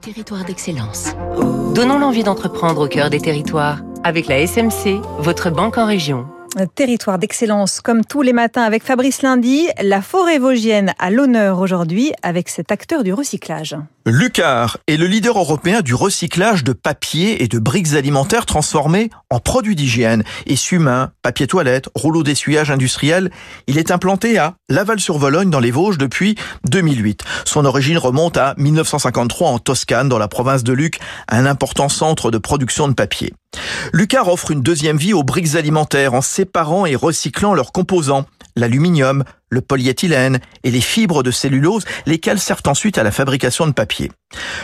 Territoire d'excellence. Donnons l'envie d'entreprendre au cœur des territoires avec la SMC, votre banque en région. Territoire d'excellence, comme tous les matins avec Fabrice Lundi, la forêt vosgienne à l'honneur aujourd'hui avec cet acteur du recyclage. Lucar est le leader européen du recyclage de papier et de briques alimentaires transformés en produits d'hygiène. Essuie-mains, papier toilette, rouleau d'essuyage industriel. Il est implanté à Laval-sur-Vologne dans les Vosges depuis 2008. Son origine remonte à 1953 en Toscane dans la province de Luc, un important centre de production de papier. Lucar offre une deuxième vie aux briques alimentaires en séparant et recyclant leurs composants, l'aluminium, le polyéthylène et les fibres de cellulose, lesquelles servent ensuite à la fabrication de papier.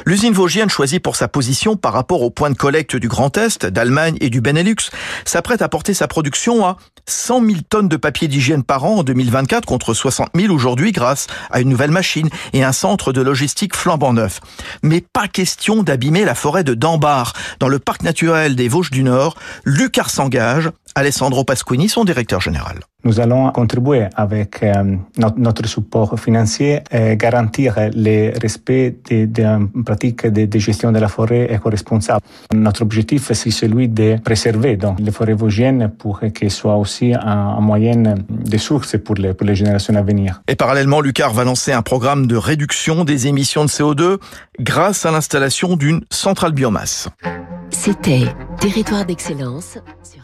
L'usine vosgienne choisie pour sa position par rapport au point de collecte du Grand Est, d'Allemagne et du Benelux s'apprête à porter sa production à 100 000 tonnes de papier d'hygiène par an en 2024 contre 60 000 aujourd'hui grâce à une nouvelle machine et un centre de logistique flambant neuf. Mais pas question d'abîmer la forêt de Dambar. Dans le parc naturel des Vosges du Nord, Lucar s'engage. Alessandro Pasquini, son directeur général. Nous allons contribuer avec euh, notre support financier et garantir le respect des de pratiques de, de, gestion de la forêt éco-responsable. Notre objectif, c'est celui de préserver donc, les forêts vosgiennes pour qu'elles soient aussi un, un moyen de source pour les, pour les générations à venir. Et parallèlement, Lucar va lancer un programme de réduction des émissions de CO2 grâce à l'installation d'une centrale biomasse. C'était Territoire d'excellence sur